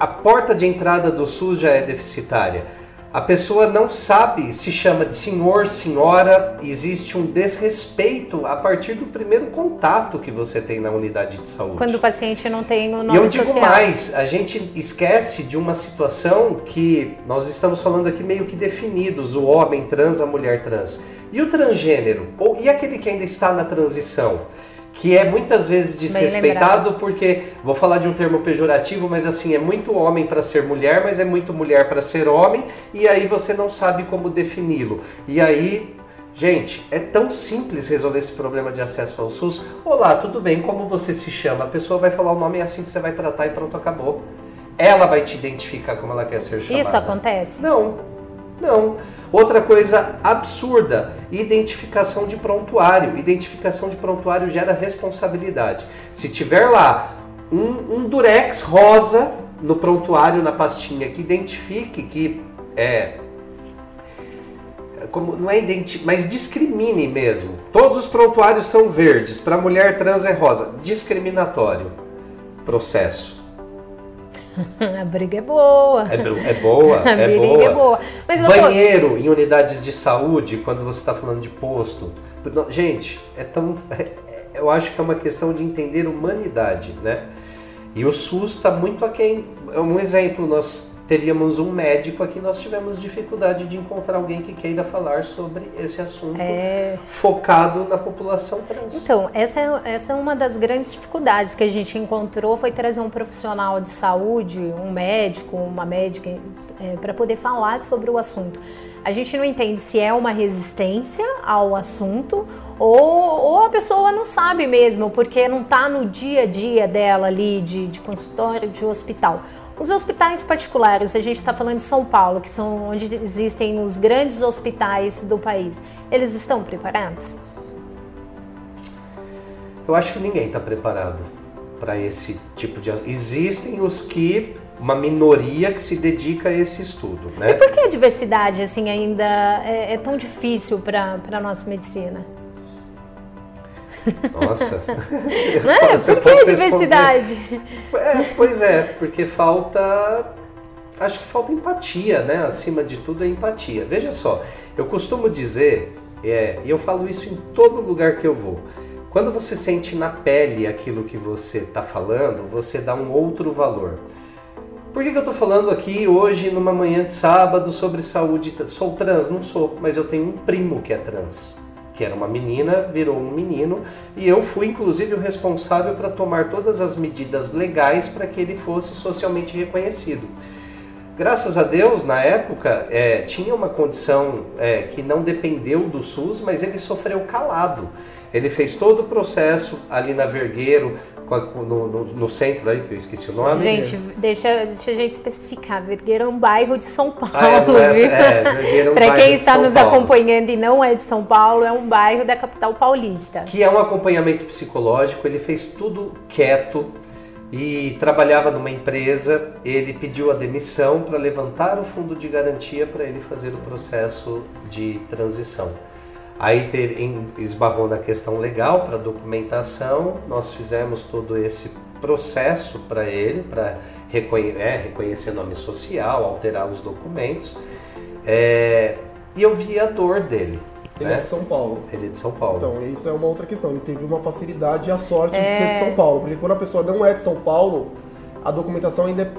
a porta de entrada do SUS já é deficitária. A pessoa não sabe se chama de senhor, senhora, existe um desrespeito a partir do primeiro contato que você tem na unidade de saúde. Quando o paciente não tem o E nome eu digo social. mais, a gente esquece de uma situação que nós estamos falando aqui meio que definidos, o homem trans, a mulher trans. E o transgênero? E aquele que ainda está na transição? Que é muitas vezes desrespeitado porque vou falar de um termo pejorativo, mas assim é muito homem para ser mulher, mas é muito mulher para ser homem e aí você não sabe como defini-lo. E aí, gente, é tão simples resolver esse problema de acesso ao SUS. Olá, tudo bem? Como você se chama? A pessoa vai falar o nome é assim que você vai tratar e pronto, acabou. Ela vai te identificar como ela quer ser chamada. Isso acontece? Não. Não. Outra coisa absurda, identificação de prontuário. Identificação de prontuário gera responsabilidade. Se tiver lá um, um durex rosa no prontuário, na pastinha, que identifique que é como não é identi mas discrimine mesmo. Todos os prontuários são verdes, para mulher trans é rosa. Discriminatório. Processo. A briga é boa. É, é boa, a é briga boa. é boa. Mas Banheiro tô... em unidades de saúde, quando você está falando de posto. Gente, é tão. É, eu acho que é uma questão de entender humanidade, né? E o SUS está muito aquém. É um exemplo, nós teríamos um médico aqui, nós tivemos dificuldade de encontrar alguém que queira falar sobre esse assunto é... focado na população trans. Então, essa é, essa é uma das grandes dificuldades que a gente encontrou, foi trazer um profissional de saúde, um médico, uma médica, é, para poder falar sobre o assunto. A gente não entende se é uma resistência ao assunto ou, ou a pessoa não sabe mesmo, porque não está no dia a dia dela ali de, de consultório, de hospital. Os hospitais particulares, a gente está falando de São Paulo, que são onde existem os grandes hospitais do país, eles estão preparados? Eu acho que ninguém está preparado para esse tipo de. Existem os que uma minoria que se dedica a esse estudo, né? E por que a diversidade assim ainda é, é tão difícil para a nossa medicina? Nossa. Não é? Por que a diversidade? É, pois é, porque falta. Acho que falta empatia, né? Acima de tudo é empatia. Veja só, eu costumo dizer, é, e eu falo isso em todo lugar que eu vou. Quando você sente na pele aquilo que você está falando, você dá um outro valor. Por que, que eu estou falando aqui hoje, numa manhã de sábado, sobre saúde? Sou trans? Não sou, mas eu tenho um primo que é trans que era uma menina, virou um menino, e eu fui inclusive o responsável para tomar todas as medidas legais para que ele fosse socialmente reconhecido. Graças a Deus, na época, é, tinha uma condição é, que não dependeu do SUS, mas ele sofreu calado. Ele fez todo o processo ali na Vergueiro, no, no, no, centro aí, que eu esqueci o nome. Gente, deixa, deixa a gente especificar. Vergueiro é um bairro de São Paulo. Ah, é, é, é um Para quem está nos Paulo. acompanhando e não é de São Paulo, é um bairro da capital paulista. Que é um acompanhamento psicológico, ele fez tudo quieto e trabalhava numa empresa. Ele pediu a demissão para levantar o fundo de garantia para ele fazer o processo de transição. Aí teve, esbarrou na questão legal para documentação, nós fizemos todo esse processo para ele, para reconhe é, reconhecer nome social, alterar os documentos. É, e eu vi a dor dele. Ele né? é de São Paulo. Ele é de São Paulo. Então, isso é uma outra questão. Ele teve uma facilidade e a sorte é... de ser de São Paulo. Porque quando a pessoa não é de São Paulo, a documentação ainda é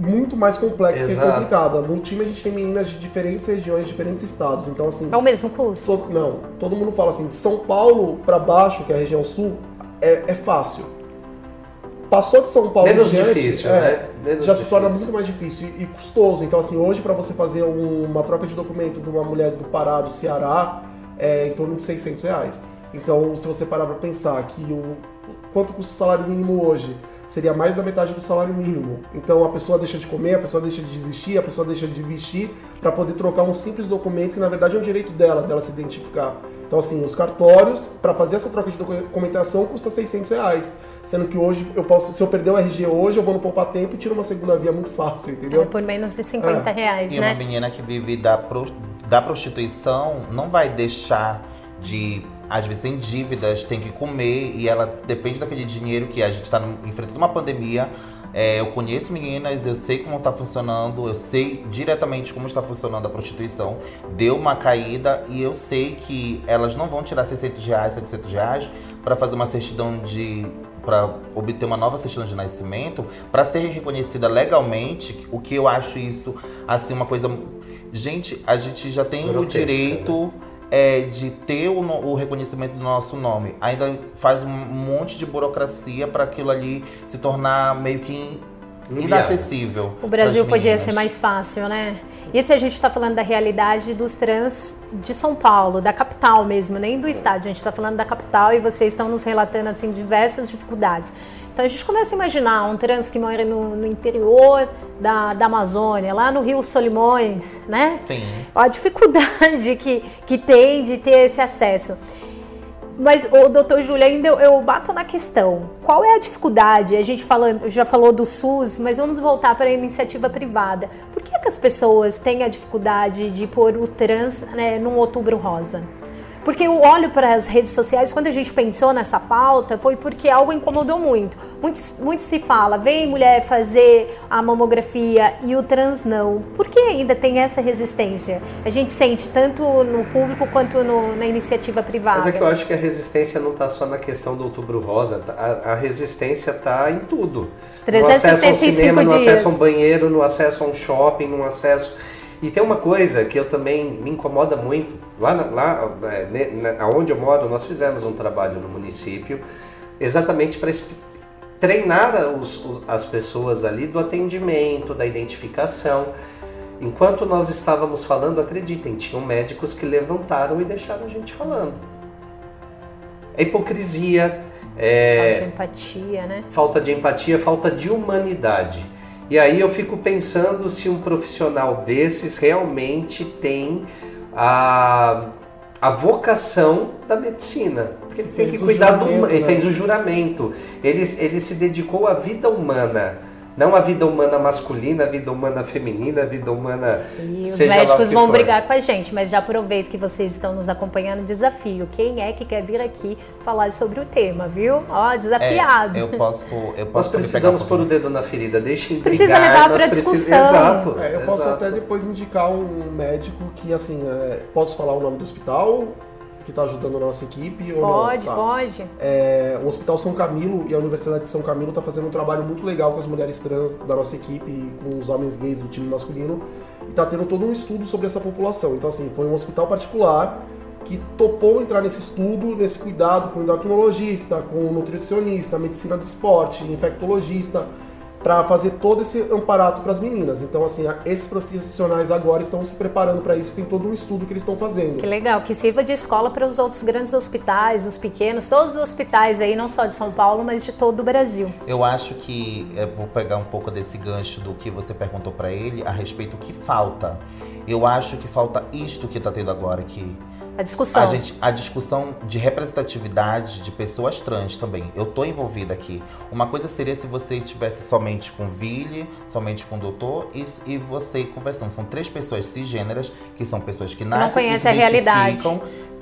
muito mais complexa Exato. e complicada. No time a gente tem meninas de diferentes regiões, diferentes estados. Então, assim. É o mesmo curso? To, não. Todo mundo fala assim, de São Paulo para baixo, que é a região sul, é, é fácil. Passou de São Paulo Menos diante, difícil, é, né? Menos já difícil. se torna muito mais difícil e, e custoso. Então, assim, hoje para você fazer um, uma troca de documento de uma mulher do Pará, do Ceará, é em torno de 600 reais. Então, se você parar para pensar que o quanto custa o salário mínimo hoje seria mais da metade do salário mínimo. Então a pessoa deixa de comer, a pessoa deixa de desistir, a pessoa deixa de vestir para poder trocar um simples documento que na verdade é um direito dela, dela se identificar. Então assim, os cartórios para fazer essa troca de documentação custa 600 reais, sendo que hoje eu posso, se eu perder o RG hoje, eu vou no poupar tempo e tiro uma segunda via muito fácil, entendeu? É, por menos de 50 é. reais, e né? E uma menina que vive da, pro, da prostituição não vai deixar de às vezes tem dívidas, tem que comer e ela depende daquele dinheiro que a gente está enfrentando uma pandemia. É, eu conheço meninas, eu sei como está funcionando, eu sei diretamente como está funcionando a prostituição. Deu uma caída e eu sei que elas não vão tirar 600 reais, 700 reais para fazer uma certidão de para obter uma nova certidão de nascimento, para ser reconhecida legalmente, o que eu acho isso assim uma coisa gente, a gente já tem Grotesca, o direito né? É, de ter o, o, reconhecimento do nosso nome. Ainda faz um monte de burocracia para aquilo ali se tornar meio que inacessível. O Brasil podia ser mais fácil, né? Isso a gente está falando da realidade dos trans de São Paulo, da capital mesmo, nem do estado. A gente está falando da capital e vocês estão nos relatando assim diversas dificuldades. Então a gente começa a imaginar um trans que mora no, no interior da, da, Amazônia, lá no Rio Solimões, né? Sim. A dificuldade que, que tem de ter esse acesso. Mas, o doutor Júlio, ainda eu, eu, bato na questão. Qual é a dificuldade? A gente falando, já falou do SUS, mas vamos voltar para a iniciativa privada. Por que, que as pessoas têm a dificuldade de pôr o trans né, num outubro rosa? Porque eu olho para as redes sociais, quando a gente pensou nessa pauta, foi porque algo incomodou muito. Muito, muito se fala, vem mulher fazer a mamografia e o trans não. Por que ainda tem essa resistência? A gente sente tanto no público quanto no, na iniciativa privada. Mas é que eu acho que a resistência não está só na questão do outubro rosa, tá, a, a resistência está em tudo. Os 365 no acesso ao cinema, dias. no acesso a um banheiro, no acesso a um shopping, no acesso e tem uma coisa que eu também me incomoda muito. Lá, lá é, onde eu moro, nós fizemos um trabalho no município exatamente para treinar os, as pessoas ali do atendimento, da identificação. Enquanto nós estávamos falando, acreditem, tinham médicos que levantaram e deixaram a gente falando. É hipocrisia. É, falta de empatia, né? Falta de empatia, falta de humanidade. E aí eu fico pensando se um profissional desses realmente tem a, a vocação da medicina. Porque ele tem que cuidar do. Ele né? fez o juramento. Ele, ele se dedicou à vida humana não a vida humana masculina, a vida humana feminina, a vida humana. E os médicos vão for. brigar com a gente, mas já aproveito que vocês estão nos acompanhando. Desafio: quem é que quer vir aqui falar sobre o tema, viu? Ó, desafiado. É, eu posso. Eu posso nós precisamos pôr o dedo na ferida, deixem Precisa brigar, levar para discussão. Exato. É, eu posso até depois indicar um médico que, assim, é, posso falar o nome do hospital? Que está ajudando a nossa equipe? pode, tá? pode. É, o Hospital São Camilo e a Universidade de São Camilo está fazendo um trabalho muito legal com as mulheres trans da nossa equipe e com os homens gays do time masculino e está tendo todo um estudo sobre essa população. Então, assim, foi um hospital particular que topou entrar nesse estudo, nesse cuidado com o endocrinologista, com o nutricionista, medicina do esporte, infectologista, para fazer todo esse amparato para as meninas. Então, assim, esses profissionais agora estão se preparando para isso, tem todo um estudo que eles estão fazendo. Que legal, que sirva de escola para os outros grandes hospitais, os pequenos, todos os hospitais aí, não só de São Paulo, mas de todo o Brasil. Eu acho que, eu vou pegar um pouco desse gancho do que você perguntou para ele a respeito do que falta. Eu acho que falta isto que está tendo agora aqui a discussão. A, gente, a discussão de representatividade de pessoas trans também. Eu tô envolvida aqui. Uma coisa seria se você tivesse somente com Ville, somente com o doutor e, e você conversando. São três pessoas cisgêneras, que são pessoas que nascem Não conhecem a realidade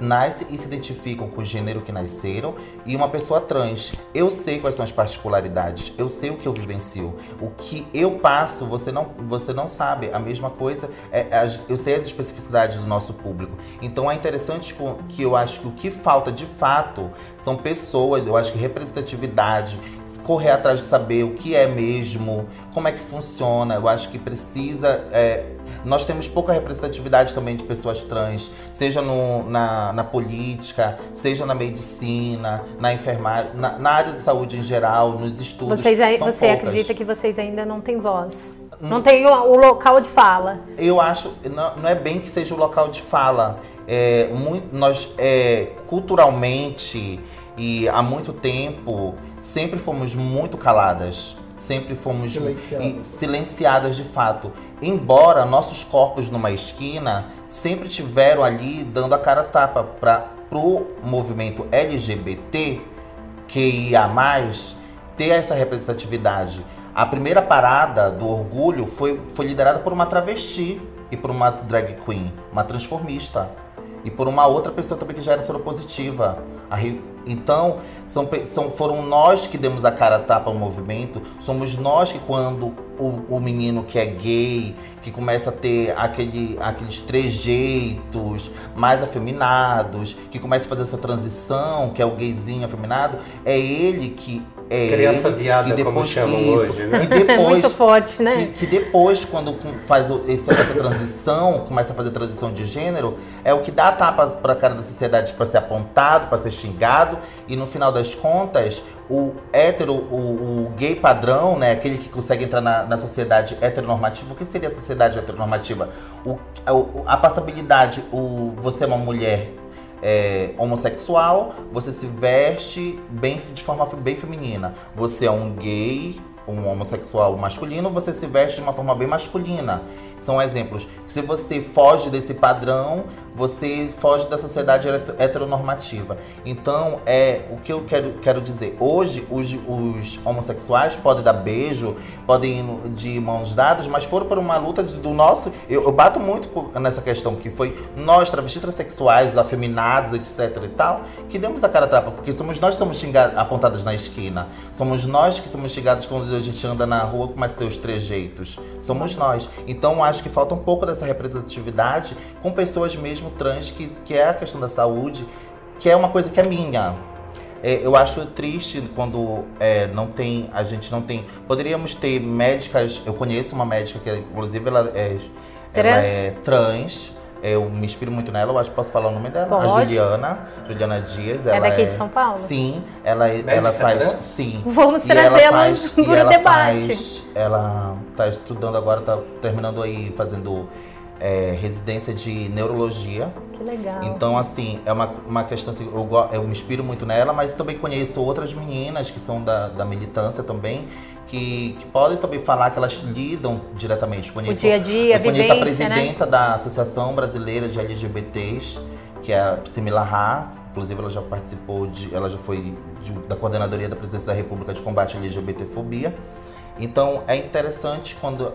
nasce e se identificam com o gênero que nasceram e uma pessoa trans. Eu sei quais são as particularidades, eu sei o que eu vivencio. O que eu passo, você não, você não sabe. A mesma coisa, é, é, eu sei as especificidades do nosso público. Então é interessante que eu acho que o que falta de fato são pessoas, eu acho que representatividade, correr atrás de saber o que é mesmo, como é que funciona. Eu acho que precisa. É, nós temos pouca representatividade também de pessoas trans, seja no, na, na política, seja na medicina, na enfermagem, na, na, área de saúde em geral, nos estudos. Vocês, você poucas. acredita que vocês ainda não têm voz? Hum. Não tem o, o, local de fala? Eu acho, não, não, é bem que seja o local de fala. É, muito, nós, é, culturalmente e há muito tempo, sempre fomos muito caladas sempre fomos silenciadas. silenciadas de fato. Embora nossos corpos numa esquina sempre tiveram ali dando a cara tapa para pro movimento LGBT que ia mais ter essa representatividade. A primeira parada do orgulho foi, foi liderada por uma travesti e por uma drag queen, uma transformista e por uma outra pessoa também que já era soropositiva. Então, são, são, foram nós que demos a cara a tapa ao movimento, somos nós que quando o, o menino que é gay, que começa a ter aquele, aqueles trejeitos mais afeminados, que começa a fazer essa transição, que é o gayzinho afeminado, é ele que é Criança ele, viada, e depois, como chamam isso, hoje, né? E depois, Muito forte, né? que, que depois, quando faz esse- essa transição, começa a fazer transição de gênero, é o que dá a tapa pra cara da sociedade para ser apontado, para ser xingado, e no final das contas, o hétero, o, o gay padrão, né, aquele que consegue entrar na, na sociedade heteronormativa, o que seria a sociedade heteronormativa? O, o- a passabilidade, o, você é uma mulher é, homossexual, você se veste bem, de forma bem feminina. Você é um gay, um homossexual masculino, você se veste de uma forma bem masculina. São exemplos. Se você foge desse padrão, você foge da sociedade heter- heteronormativa. Então, é o que eu quero, quero dizer. Hoje, os, os homossexuais podem dar beijo, podem ir de mãos dadas, mas foram por uma luta de- do nosso. Eu, eu bato muito nessa questão, que foi nós, travestis transexuais, afeminados, etc e tal, que demos a cara a porque somos nós que estamos xingados, apontados na esquina. Somos nós que somos xingados quando a gente anda na rua com mais teus trejeitos. Somos nós. Então acho que falta um pouco dessa representatividade com pessoas mesmo trans, que, que é a questão da saúde, que é uma coisa que é minha. É, eu acho triste quando é, não tem, a gente não tem. Poderíamos ter médicas, eu conheço uma médica que inclusive ela é ela Trans? é trans. Eu me inspiro muito nela, eu acho que posso falar o nome dela. A Pode. Juliana, Juliana Dias. É ela daqui de São Paulo? Sim, ela, ela Médica faz. trans? Sim. Vamos ela trazê-la faz- para e o ela debate. faz- ela está estudando agora, está terminando aí, fazendo é, residência de neurologia. Que legal. Então, assim, é uma, uma questão assim, eu, eu me inspiro muito nela, mas também conheço outras meninas que são da, da militância também, que, que podem também falar que elas lidam diretamente. Conheço, dia a dia, eu a vivência, né? presidenta da Associação Brasileira de LGBTs, que é a Simila Ra. Inclusive, ela já participou de. Ela já foi de- da coordenadoria da Presidência da República de Combate à LGBTfobia. Então, é interessante quando.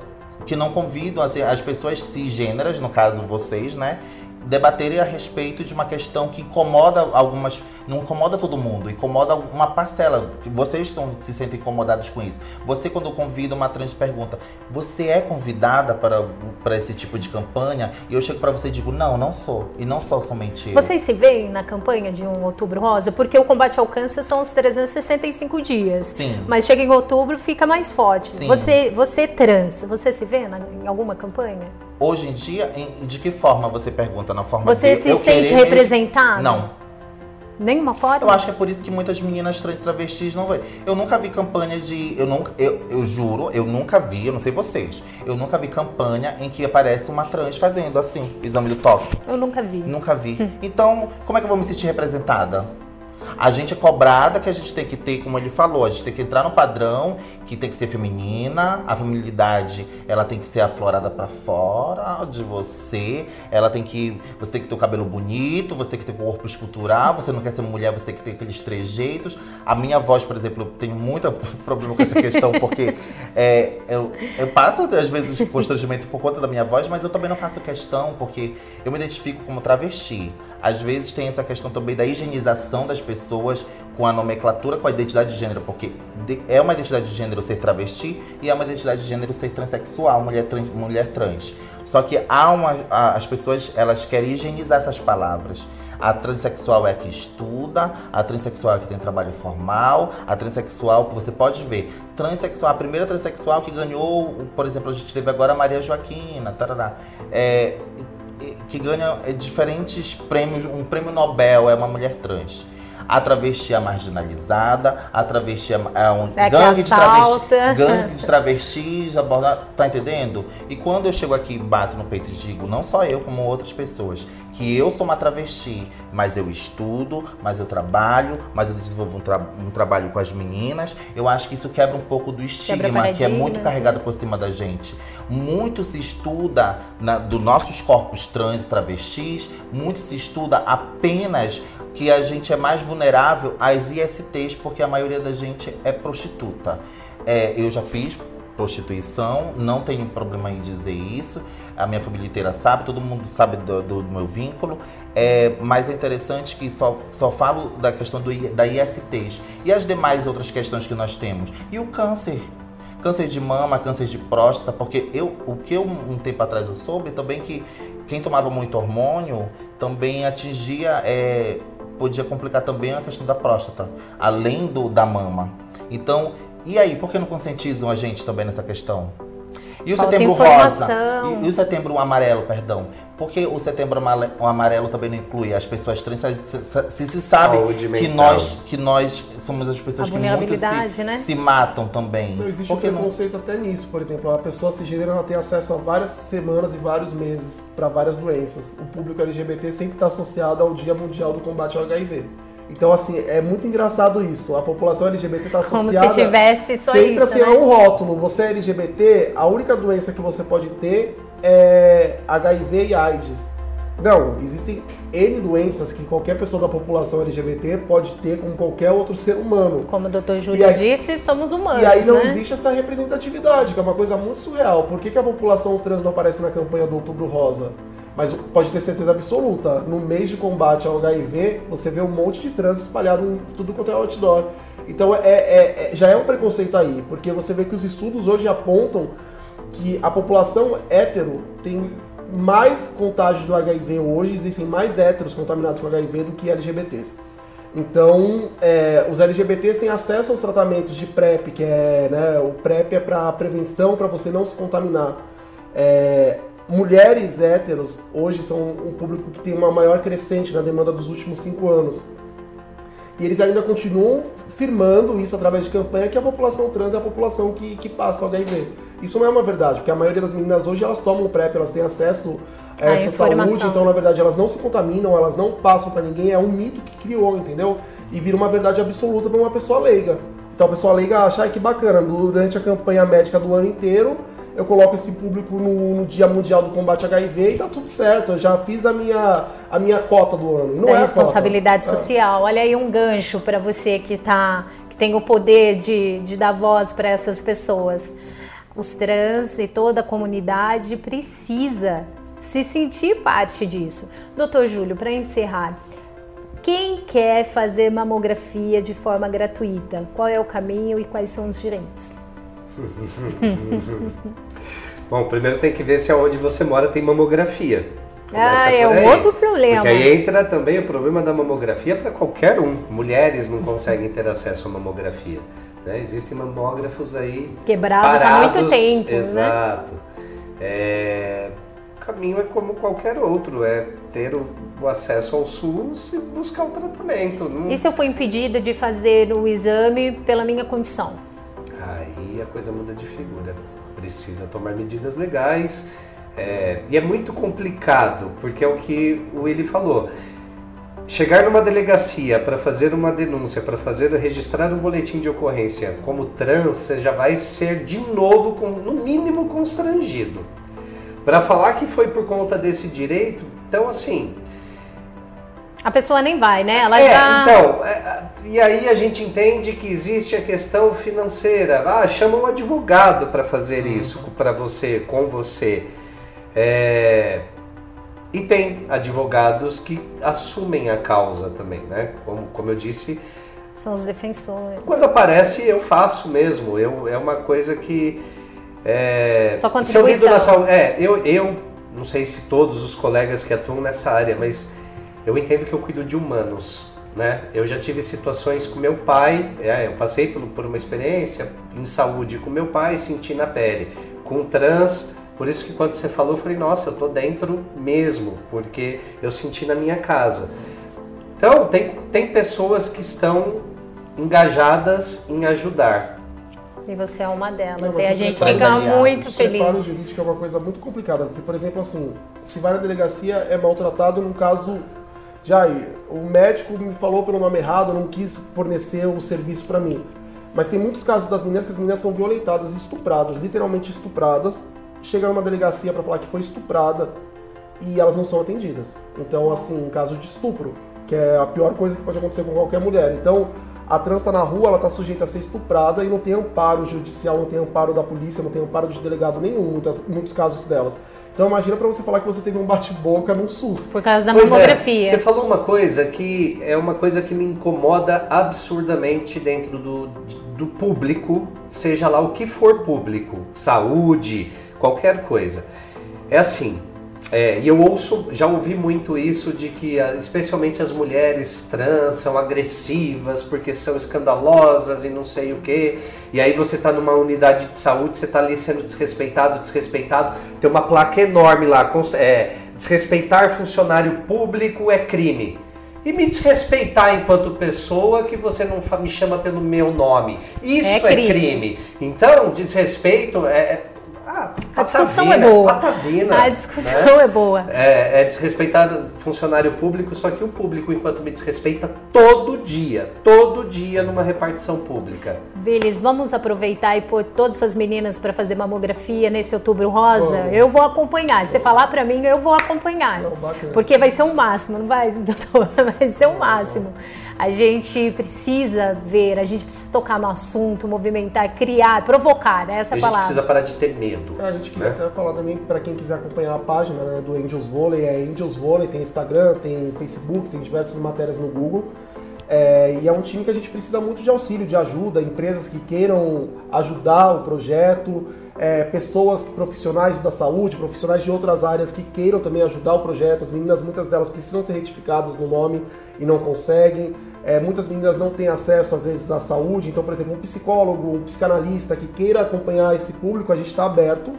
que não convidam assim, as pessoas cisgêneras, no caso vocês, né? Debaterem a respeito de uma questão que incomoda algumas. Não incomoda todo mundo, incomoda uma parcela. Vocês estão, se sentem incomodados com isso. Você, quando convida uma trans, pergunta: Você é convidada para, para esse tipo de campanha? E eu chego para você e digo: Não, não sou. E não sou somente eu. Vocês se veem na campanha de um outubro rosa? Porque o combate ao câncer são os 365 dias. Sim. Mas chega em outubro, fica mais forte. Sim. Você, você trans, você se vê na- em alguma campanha? Hoje em dia, em- de que forma você pergunta? Na forma Você de se sente querer representado? Não. Nenhuma forma? Eu acho que é por isso que muitas meninas trans travestis não vão. Eu nunca vi campanha de. Eu nunca. Eu, eu juro, eu nunca vi, eu não sei vocês. Eu nunca vi campanha em que aparece uma trans fazendo assim, exame do toque. Eu nunca vi. Nunca vi. Então, como é que eu vou me sentir representada? A gente é cobrada que a gente tem que ter, como ele falou, a gente tem que entrar no padrão, que tem que ser feminina, a feminilidade, ela tem que ser aflorada pra fora de você, ela tem que, você tem que ter o cabelo bonito, você tem que ter o corpo escultural, você não quer ser mulher, você tem que ter aqueles trejeitos. A minha voz, por exemplo, eu tenho muito problema com essa questão, porque é, eu, eu passo, às vezes, constrangimento por conta da minha voz, mas eu também não faço questão, porque eu me identifico como travesti. Às vezes tem essa questão também da higienização das pessoas com a nomenclatura, com a identidade de gênero, porque é uma identidade de gênero ser travesti e é uma identidade de gênero ser transexual, mulher trans. Mulher trans. Só que há uma, as pessoas elas querem higienizar essas palavras. A transexual é a que estuda, a transexual é a que tem trabalho formal, a transexual você pode ver. Transexual, a primeira transexual que ganhou, por exemplo, a gente teve agora a Maria Joaquina, tarará. É, que ganha é, diferentes prêmios, um prêmio Nobel é uma mulher trans. A travesti é marginalizada, a travesti é, é um É gangue, de travesti, gangue de travestis, aborda, tá entendendo? E quando eu chego aqui e bato no peito e digo, não só eu, como outras pessoas, que eu sou uma travesti, mas eu estudo, mas eu trabalho, mas eu desenvolvo um, tra- um trabalho com as meninas, eu acho que isso quebra um pouco do estigma, que é muito paradigmas, carregado por cima da gente. Muito se estuda na, dos nossos corpos trans e travestis, muito se estuda apenas que a gente é mais vulnerável às ISTs, porque a maioria da gente é prostituta. É, eu já fiz prostituição, não tenho problema em dizer isso. A minha família inteira sabe, todo mundo sabe do, do- do meu vínculo. É, mas é interessante que só, só falo da questão do, da ISTs e as demais outras questões que nós temos. E o câncer. Câncer de mama, câncer de próstata, porque eu, o que eu um tempo atrás eu soube também que quem tomava muito hormônio também atingia, é, podia complicar também a questão da próstata, além do da mama. Então, e aí, por que não conscientizam a gente também nessa questão? E o Falta setembro informação. rosa? E, e o setembro amarelo, perdão? Por que o setembro amale- o amarelo também não inclui as pessoas trans? Se, se- se sabe que nós, que nós somos as pessoas que muito se, né? se matam também. Não existe Por um que não? preconceito até nisso, por exemplo, a pessoa cisgênero ela tem acesso a várias semanas e vários meses para várias doenças. O público LGBT sempre está associado ao Dia Mundial do Combate ao HIV. Então, assim, é muito engraçado isso. A população LGBT está Como associada se tivesse só sempre isso, assim, né? a um rótulo. Você é LGBT, a única doença que você pode ter é HIV e AIDS. Não, existem N doenças que qualquer pessoa da população LGBT pode ter como qualquer outro ser humano. Como o doutor E Júlio aí- disse, somos humanos, E aí não né? existe essa representatividade, que é uma coisa muito surreal. Por que, que a população trans não aparece na campanha do Outubro Rosa? Mas pode ter certeza absoluta, no mês de combate ao HIV, você vê um monte de trans espalhado em tudo quanto é outdoor. Então é, é- é- já é um preconceito aí, porque você vê que os estudos hoje apontam que a população hétero tem mais contágio do HIV hoje, existem mais héteros contaminados com HIV do que LGBTs. Então, é, os LGBTs têm acesso aos tratamentos de PrEP, que é, né, o PrEP é para prevenção, para você não se contaminar. É, mulheres héteros hoje são um público que tem uma maior crescente na demanda dos últimos cinco anos. E eles ainda continuam firmando isso através de campanha que a população trans é a população que, que passa o HIV. Isso não é uma verdade, porque a maioria das meninas hoje elas tomam PrEP, elas têm acesso a A essa saúde, então na verdade elas não se contaminam, elas não passam pra ninguém, é um mito que criou, entendeu? E vira uma verdade absoluta pra uma pessoa leiga. Então a pessoa leiga acha, que bacana, durante a campanha médica do ano inteiro, eu coloco esse público no, no Dia Mundial do Combate HIV e tá tudo certo, eu já fiz a minha, a minha cota do ano. E não da é a responsabilidade cota. É. social. Olha aí um gancho para você que tá que tem o poder de, de dar voz para essas pessoas. Os trans e toda a comunidade precisa se sentir parte disso. Doutor Júlio, para encerrar, quem quer fazer mamografia de forma gratuita? Qual é o caminho e quais são os direitos? Bom, primeiro tem que ver se aonde você mora tem mamografia. Começa Ah, é um outro problema. Porque aí entra também o problema da mamografia para qualquer um. Mulheres não conseguem ter acesso à mamografia. Né? Existem mamógrafos aí Quebrados há parados, muito tempo, né? Exato. É, o caminho é como qualquer outro, é ter o, o acesso ao SUS e buscar o tratamento. Não- E se eu for impedida de fazer o exame pela minha condição? Aí a coisa muda de figura. Precisa tomar medidas legais. é, e é muito complicado, porque é o que o ele falou. Chegar numa delegacia para fazer uma denúncia, para fazer registrar um boletim de ocorrência como trans, você já vai ser de novo, com- no mínimo, constrangido. Para falar que foi por conta desse direito, então assim, A pessoa nem vai, né? Ela é, já. então, é, e aí a gente entende que existe a questão financeira. Ah, chama um advogado para fazer isso para você, com você. É, e tem advogados que assumem a causa também, né? Como, como eu disse, São os defensores. quando aparece eu faço mesmo. Eu, é uma coisa que. É, se eu lido contribuição. na saúde. É, eu, eu não sei se todos os colegas que atuam nessa área, mas eu entendo que eu cuido de humanos. Né? Eu já tive situações com meu pai, é, eu passei por, por uma experiência em saúde com meu pai, senti na pele. Com trans, por isso que quando você falou, eu falei, nossa, eu tô dentro mesmo, porque eu senti na minha casa. Então, tem, tem pessoas que estão engajadas em ajudar. E você é uma delas. Não, e a você gente fica muito Separo feliz. de vídeo que é uma coisa muito complicada, porque, por exemplo, assim, se vai na delegacia é maltratado num caso. Já o médico me falou pelo nome errado, não quis fornecer o serviço pra mim. Mas tem muitos casos das meninas que as meninas são violentadas, estupradas, literalmente estupradas, chega numa delegacia pra falar que foi estuprada e elas não são atendidas. Então, assim, um caso de estupro, que é a pior coisa que pode acontecer com qualquer mulher. Então, a trans tá na rua, ela tá sujeita a ser estuprada e não tem amparo judicial, não tem amparo da polícia, não tem amparo de delegado nenhum, muitas, muitos casos delas. Então imagina pra você falar que você teve um bate-boca num SUS. Por causa da Pois é, mamografia. você falou uma coisa que é uma coisa que me incomoda absurdamente dentro do, do público, seja lá o que for público, saúde, qualquer coisa. É assim, É, e eu ouço, já ouvi muito isso de que, ah, especialmente as mulheres trans são agressivas porque são escandalosas e não sei o que. E aí você está numa unidade de saúde, você está ali sendo desrespeitado, desrespeitado. Tem uma placa enorme lá, é, desrespeitar funcionário público é crime. E me desrespeitar enquanto pessoa que você não me chama pelo meu nome. Isso é crime. É crime. Então, desrespeito é, é ah, a discussão é boa. Patavina, a discussão né? é boa. É, é desrespeitar funcionário público, só que o público, enquanto me desrespeita todo dia, todo dia numa repartição pública. Vilis, vamos aproveitar e pôr todas as meninas para fazer mamografia nesse outubro rosa? Eu vou acompanhar. Se você falar para mim, eu vou acompanhar. Porque vai ser um máximo, não vai, doutor? Vai ser um máximo. A gente precisa ver, a gente precisa tocar no assunto, movimentar, criar, provocar, né? essa a palavra. A gente precisa parar de ter medo. É, a gente queria né? até falar também para quem quiser acompanhar a página né, do Angels Volley, é Angels Volley, tem Instagram, tem Facebook, tem diversas matérias no Google. É, e é um time que a gente precisa muito de auxílio, de ajuda, empresas que queiram ajudar o projeto, é, pessoas profissionais da saúde, profissionais de outras áreas que queiram também ajudar o projeto. As meninas, muitas delas precisam ser retificadas no nome e não conseguem. É, muitas meninas não têm acesso, às vezes, à saúde. Então, por exemplo, um psicólogo, um psicanalista que queira acompanhar esse público, a gente está aberto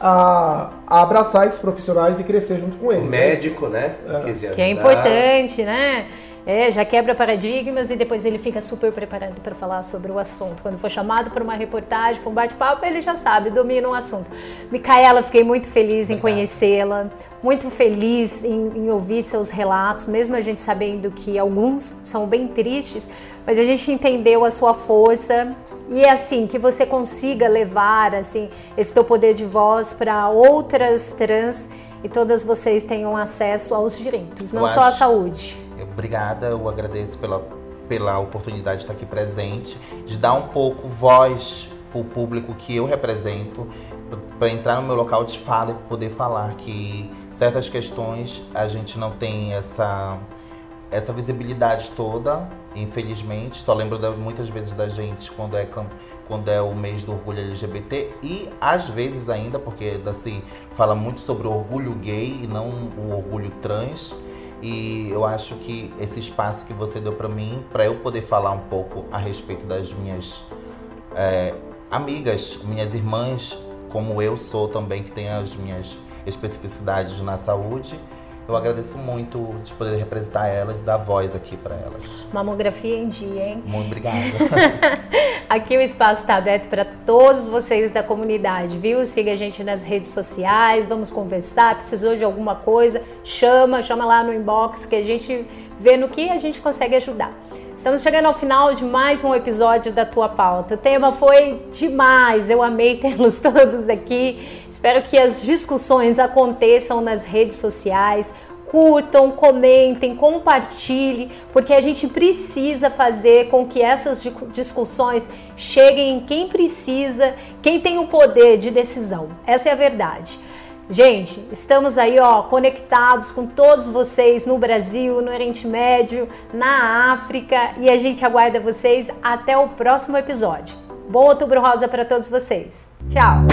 a, a, abraçar esses profissionais e crescer junto com eles. O médico, né? É. Que é importante, né? É, já quebra paradigmas e depois ele fica super preparado para falar sobre o assunto. Quando for chamado para uma reportagem, para um bate-papo, ele já sabe, domina o assunto. Micaela, fiquei muito feliz em conhecê-la, muito feliz em, em, ouvir seus relatos, mesmo a gente sabendo que alguns são bem tristes, mas a gente entendeu a sua força e é assim que você consiga levar assim esse teu poder de voz para outras trans e todas vocês tenham acesso aos direitos, não só à saúde. Obrigada, eu agradeço pela, pela oportunidade de estar aqui presente, de dar um pouco voz para o público que eu represento, para entrar no meu local de fala e poder falar que certas questões a gente não tem essa, essa visibilidade toda, infelizmente. Só lembro muitas vezes da gente quando é quando é o mês do orgulho LGBT e às vezes ainda, porque assim, fala muito sobre o orgulho gay e não o orgulho trans. E eu acho que esse espaço que você deu para mim, para eu poder falar um pouco a respeito das minhas é, amigas, minhas irmãs, como eu sou também, que tem as minhas especificidades na saúde, eu agradeço muito de poder representar elas dar voz aqui para elas. Mamografia em dia, hein? Muito obrigada. aqui o espaço está aberto para todos vocês da comunidade, viu? Siga a gente nas redes sociais, vamos conversar. Precisou de alguma coisa? Chama, chama lá no inbox que a gente vê no que a gente consegue ajudar. Estamos chegando ao final de mais um episódio da Tua Pauta. O tema foi demais, eu amei tê-los todos aqui. Espero que as discussões aconteçam nas redes sociais. Curtam, comentem, compartilhem, porque a gente precisa fazer com que essas discussões cheguem em quem precisa, quem tem o poder de decisão. Essa é a verdade. Gente, estamos aí, ó, conectados com todos vocês no Brasil, no Oriente Médio, na África e a gente aguarda vocês até o próximo episódio. Bom outubro rosa para todos vocês. Tchau.